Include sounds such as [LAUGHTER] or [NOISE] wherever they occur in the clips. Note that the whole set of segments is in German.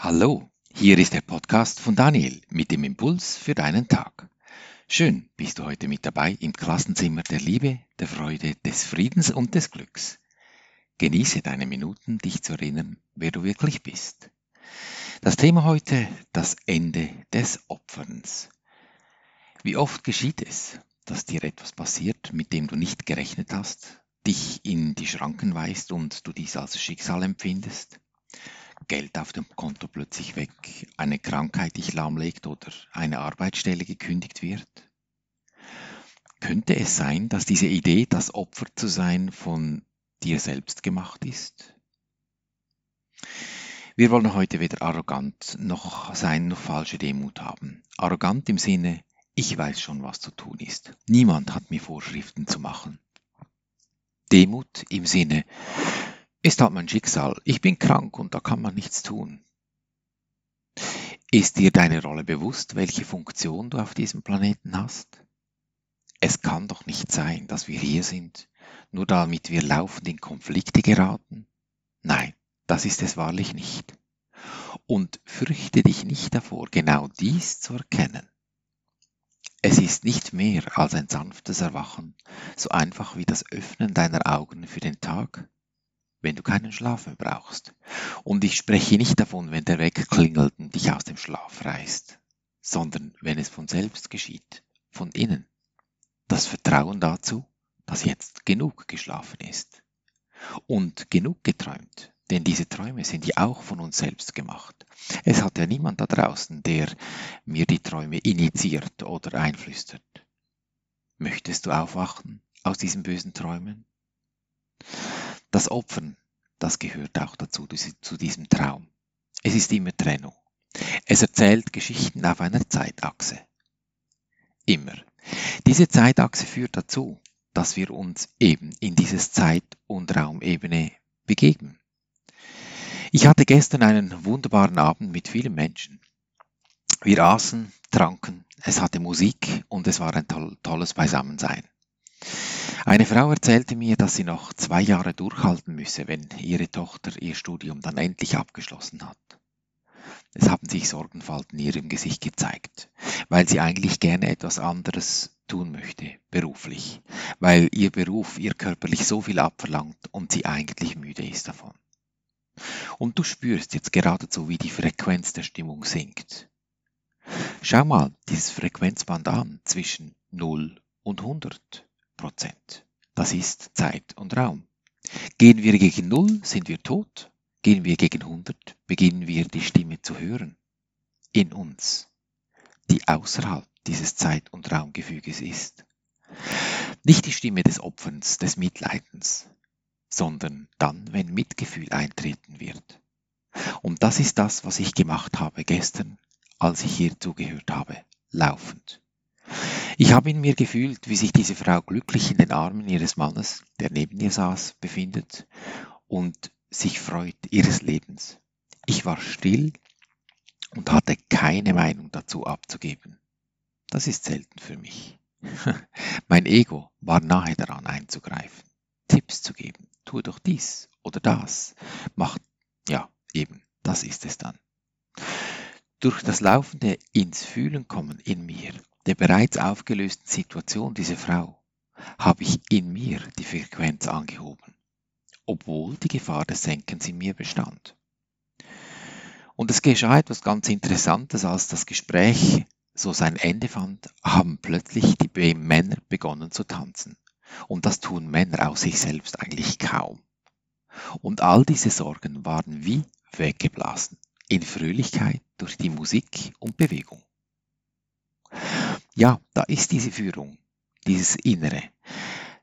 Hallo, hier ist der Podcast von Daniel mit dem Impuls für deinen Tag. Schön bist du heute mit dabei im Klassenzimmer der Liebe, der Freude, des Friedens und des Glücks. Genieße deine Minuten, dich zu erinnern, wer du wirklich bist. Das Thema heute, das Ende des Opferns. Wie oft geschieht es, dass dir etwas passiert, mit dem du nicht gerechnet hast, dich in die Schranken weist und du dies als Schicksal empfindest? Geld auf dem Konto plötzlich weg, eine Krankheit dich lahmlegt oder eine Arbeitsstelle gekündigt wird? Könnte es sein, dass diese Idee, das Opfer zu sein, von dir selbst gemacht ist? Wir wollen heute weder arrogant noch sein noch falsche Demut haben. Arrogant im Sinne, ich weiß schon, was zu tun ist. Niemand hat mir Vorschriften zu machen. Demut im Sinne, ist halt mein Schicksal. Ich bin krank und da kann man nichts tun. Ist dir deine Rolle bewusst, welche Funktion du auf diesem Planeten hast? Es kann doch nicht sein, dass wir hier sind, nur damit wir laufend in Konflikte geraten. Nein, das ist es wahrlich nicht. Und fürchte dich nicht davor, genau dies zu erkennen. Es ist nicht mehr als ein sanftes Erwachen, so einfach wie das Öffnen deiner Augen für den Tag wenn du keinen Schlaf mehr brauchst. Und ich spreche nicht davon, wenn der Wecker klingelt und dich aus dem Schlaf reißt, sondern wenn es von selbst geschieht, von innen. Das Vertrauen dazu, dass jetzt genug geschlafen ist. Und genug geträumt, denn diese Träume sind ja auch von uns selbst gemacht. Es hat ja niemand da draußen, der mir die Träume initiiert oder einflüstert. Möchtest du aufwachen aus diesen bösen Träumen? Das Opfern, das gehört auch dazu, zu diesem Traum. Es ist immer Trennung. Es erzählt Geschichten auf einer Zeitachse. Immer. Diese Zeitachse führt dazu, dass wir uns eben in dieses Zeit- und Raumebene begeben. Ich hatte gestern einen wunderbaren Abend mit vielen Menschen. Wir aßen, tranken, es hatte Musik und es war ein tolles Beisammensein. Eine Frau erzählte mir, dass sie noch zwei Jahre durchhalten müsse, wenn ihre Tochter ihr Studium dann endlich abgeschlossen hat. Es haben sich Sorgenfalten in ihrem Gesicht gezeigt, weil sie eigentlich gerne etwas anderes tun möchte, beruflich, weil ihr Beruf ihr körperlich so viel abverlangt und sie eigentlich müde ist davon. Und du spürst jetzt geradezu, wie die Frequenz der Stimmung sinkt. Schau mal dieses Frequenzband an zwischen 0 und 100. Prozent. Das ist Zeit und Raum. Gehen wir gegen Null, sind wir tot. Gehen wir gegen 100, beginnen wir die Stimme zu hören. In uns, die außerhalb dieses Zeit- und Raumgefüges ist. Nicht die Stimme des Opferns, des Mitleidens, sondern dann, wenn Mitgefühl eintreten wird. Und das ist das, was ich gemacht habe gestern, als ich hier zugehört habe, laufend. Ich habe in mir gefühlt, wie sich diese Frau glücklich in den Armen ihres Mannes, der neben ihr saß, befindet und sich freut ihres Lebens. Ich war still und hatte keine Meinung dazu abzugeben. Das ist selten für mich. [LAUGHS] mein Ego war nahe daran einzugreifen, Tipps zu geben. Tue doch dies oder das. Mach, ja, eben, das ist es dann. Durch das laufende ins Fühlen kommen in mir der bereits aufgelösten Situation dieser Frau habe ich in mir die Frequenz angehoben, obwohl die Gefahr des Senkens in mir bestand. Und es geschah etwas ganz Interessantes, als das Gespräch so sein Ende fand, haben plötzlich die Männer begonnen zu tanzen. Und das tun Männer aus sich selbst eigentlich kaum. Und all diese Sorgen waren wie weggeblasen, in Fröhlichkeit durch die Musik und Bewegung. Ja, da ist diese Führung, dieses Innere,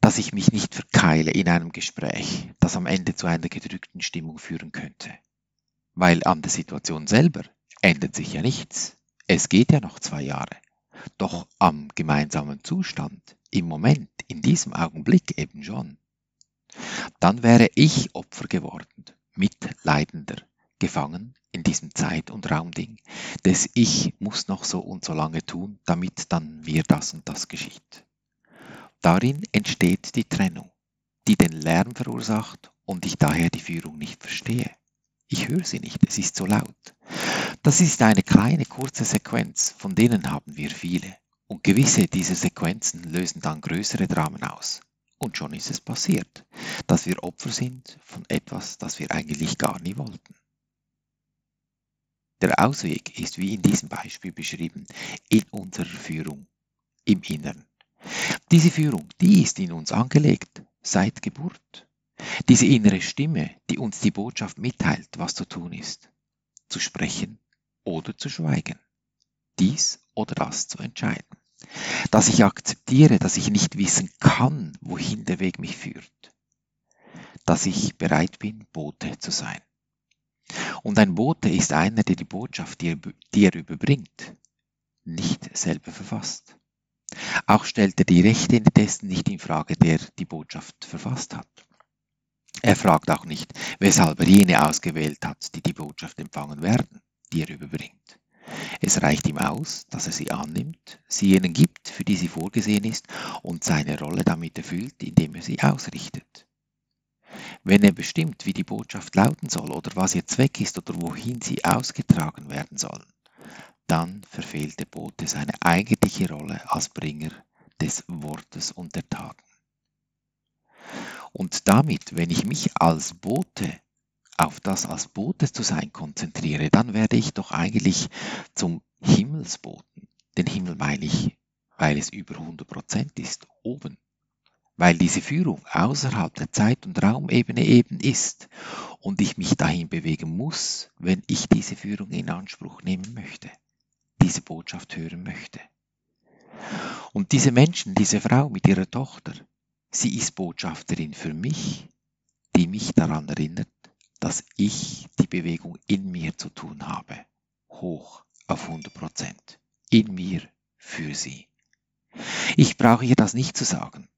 dass ich mich nicht verkeile in einem Gespräch, das am Ende zu einer gedrückten Stimmung führen könnte. Weil an der Situation selber ändert sich ja nichts. Es geht ja noch zwei Jahre. Doch am gemeinsamen Zustand, im Moment, in diesem Augenblick eben schon. Dann wäre ich Opfer geworden, Mitleidender, gefangen diesem Zeit- und Raumding, des Ich muss noch so und so lange tun, damit dann mir das und das geschieht. Darin entsteht die Trennung, die den Lärm verursacht und ich daher die Führung nicht verstehe. Ich höre sie nicht, es ist so laut. Das ist eine kleine kurze Sequenz, von denen haben wir viele. Und gewisse dieser Sequenzen lösen dann größere Dramen aus. Und schon ist es passiert, dass wir Opfer sind von etwas, das wir eigentlich gar nie wollten. Der Ausweg ist wie in diesem Beispiel beschrieben, in unserer Führung, im Inneren. Diese Führung, die ist in uns angelegt, seit Geburt. Diese innere Stimme, die uns die Botschaft mitteilt, was zu tun ist, zu sprechen oder zu schweigen, dies oder das zu entscheiden. Dass ich akzeptiere, dass ich nicht wissen kann, wohin der Weg mich führt. Dass ich bereit bin, Bote zu sein. Und ein Bote ist einer, der die Botschaft, die er, die er überbringt, nicht selber verfasst. Auch stellt er die Rechte dessen nicht in Frage, der die Botschaft verfasst hat. Er fragt auch nicht, weshalb er jene ausgewählt hat, die die Botschaft empfangen werden, die er überbringt. Es reicht ihm aus, dass er sie annimmt, sie jenen gibt, für die sie vorgesehen ist, und seine Rolle damit erfüllt, indem er sie ausrichtet. Wenn er bestimmt, wie die Botschaft lauten soll oder was ihr Zweck ist oder wohin sie ausgetragen werden sollen, dann verfehlt der Bote seine eigentliche Rolle als Bringer des Wortes und der Taten. Und damit, wenn ich mich als Bote auf das als Bote zu sein konzentriere, dann werde ich doch eigentlich zum Himmelsboten. Den Himmel meine ich, weil es über 100 Prozent ist, oben. Weil diese Führung außerhalb der Zeit- und Raumebene eben ist und ich mich dahin bewegen muss, wenn ich diese Führung in Anspruch nehmen möchte, diese Botschaft hören möchte. Und diese Menschen, diese Frau mit ihrer Tochter, sie ist Botschafterin für mich, die mich daran erinnert, dass ich die Bewegung in mir zu tun habe. Hoch auf 100 Prozent. In mir für sie. Ich brauche ihr das nicht zu sagen.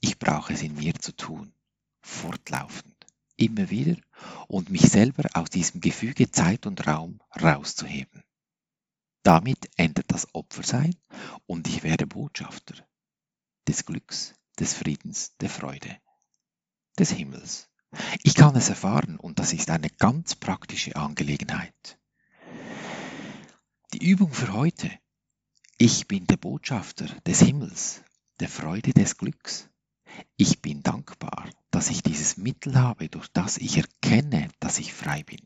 Ich brauche es in mir zu tun. Fortlaufend. Immer wieder und mich selber aus diesem Gefüge Zeit und Raum rauszuheben. Damit endet das Opfersein und ich werde Botschafter des Glücks, des Friedens, der Freude, des Himmels. Ich kann es erfahren und das ist eine ganz praktische Angelegenheit. Die Übung für heute. Ich bin der Botschafter des Himmels, der Freude des Glücks. Ich bin dankbar, dass ich dieses Mittel habe, durch das ich erkenne, dass ich frei bin.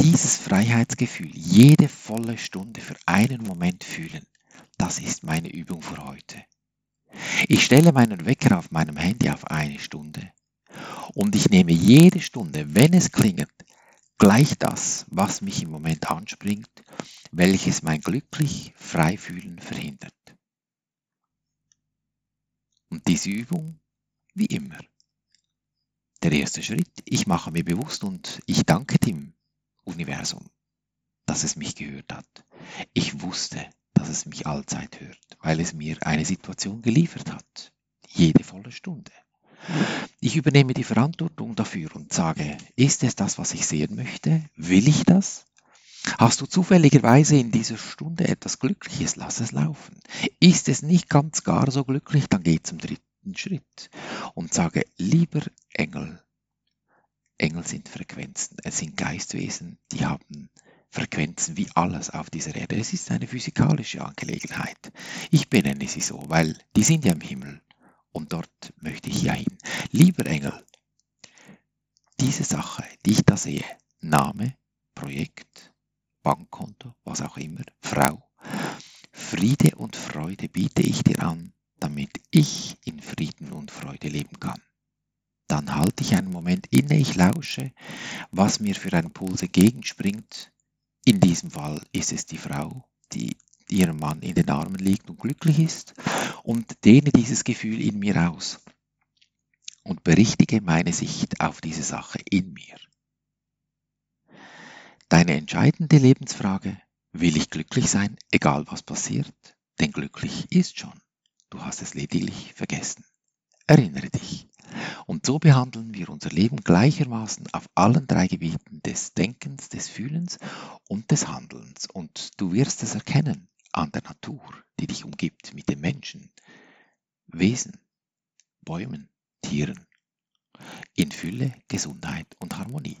Dieses Freiheitsgefühl jede volle Stunde für einen Moment fühlen, das ist meine Übung für heute. Ich stelle meinen Wecker auf meinem Handy auf eine Stunde und ich nehme jede Stunde, wenn es klingelt, gleich das, was mich im Moment anspringt, welches mein glücklich Freifühlen verhindert. Und diese Übung, wie immer. Der erste Schritt, ich mache mir bewusst und ich danke dem Universum, dass es mich gehört hat. Ich wusste, dass es mich allzeit hört, weil es mir eine Situation geliefert hat. Jede volle Stunde. Ich übernehme die Verantwortung dafür und sage, ist es das, was ich sehen möchte? Will ich das? Hast du zufälligerweise in dieser Stunde etwas Glückliches? Lass es laufen. Ist es nicht ganz gar so glücklich, dann geh zum dritten Schritt und sage, lieber Engel, Engel sind Frequenzen, es sind Geistwesen, die haben Frequenzen wie alles auf dieser Erde. Es ist eine physikalische Angelegenheit. Ich benenne sie so, weil die sind ja im Himmel und dort möchte ich ja hin. Lieber Engel, diese Sache, die ich da sehe, Name, Projekt, Bankkonto, was auch immer, Frau, Friede und Freude biete ich dir an, damit ich in Frieden und Freude leben kann. Dann halte ich einen Moment inne, ich lausche, was mir für ein Puls entgegenspringt. In diesem Fall ist es die Frau, die ihrem Mann in den Armen liegt und glücklich ist und dehne dieses Gefühl in mir aus und berichtige meine Sicht auf diese Sache in mir. Deine entscheidende Lebensfrage, will ich glücklich sein, egal was passiert? Denn glücklich ist schon. Du hast es lediglich vergessen. Erinnere dich. Und so behandeln wir unser Leben gleichermaßen auf allen drei Gebieten des Denkens, des Fühlens und des Handelns. Und du wirst es erkennen an der Natur, die dich umgibt, mit den Menschen, Wesen, Bäumen, Tieren, in Fülle, Gesundheit und Harmonie.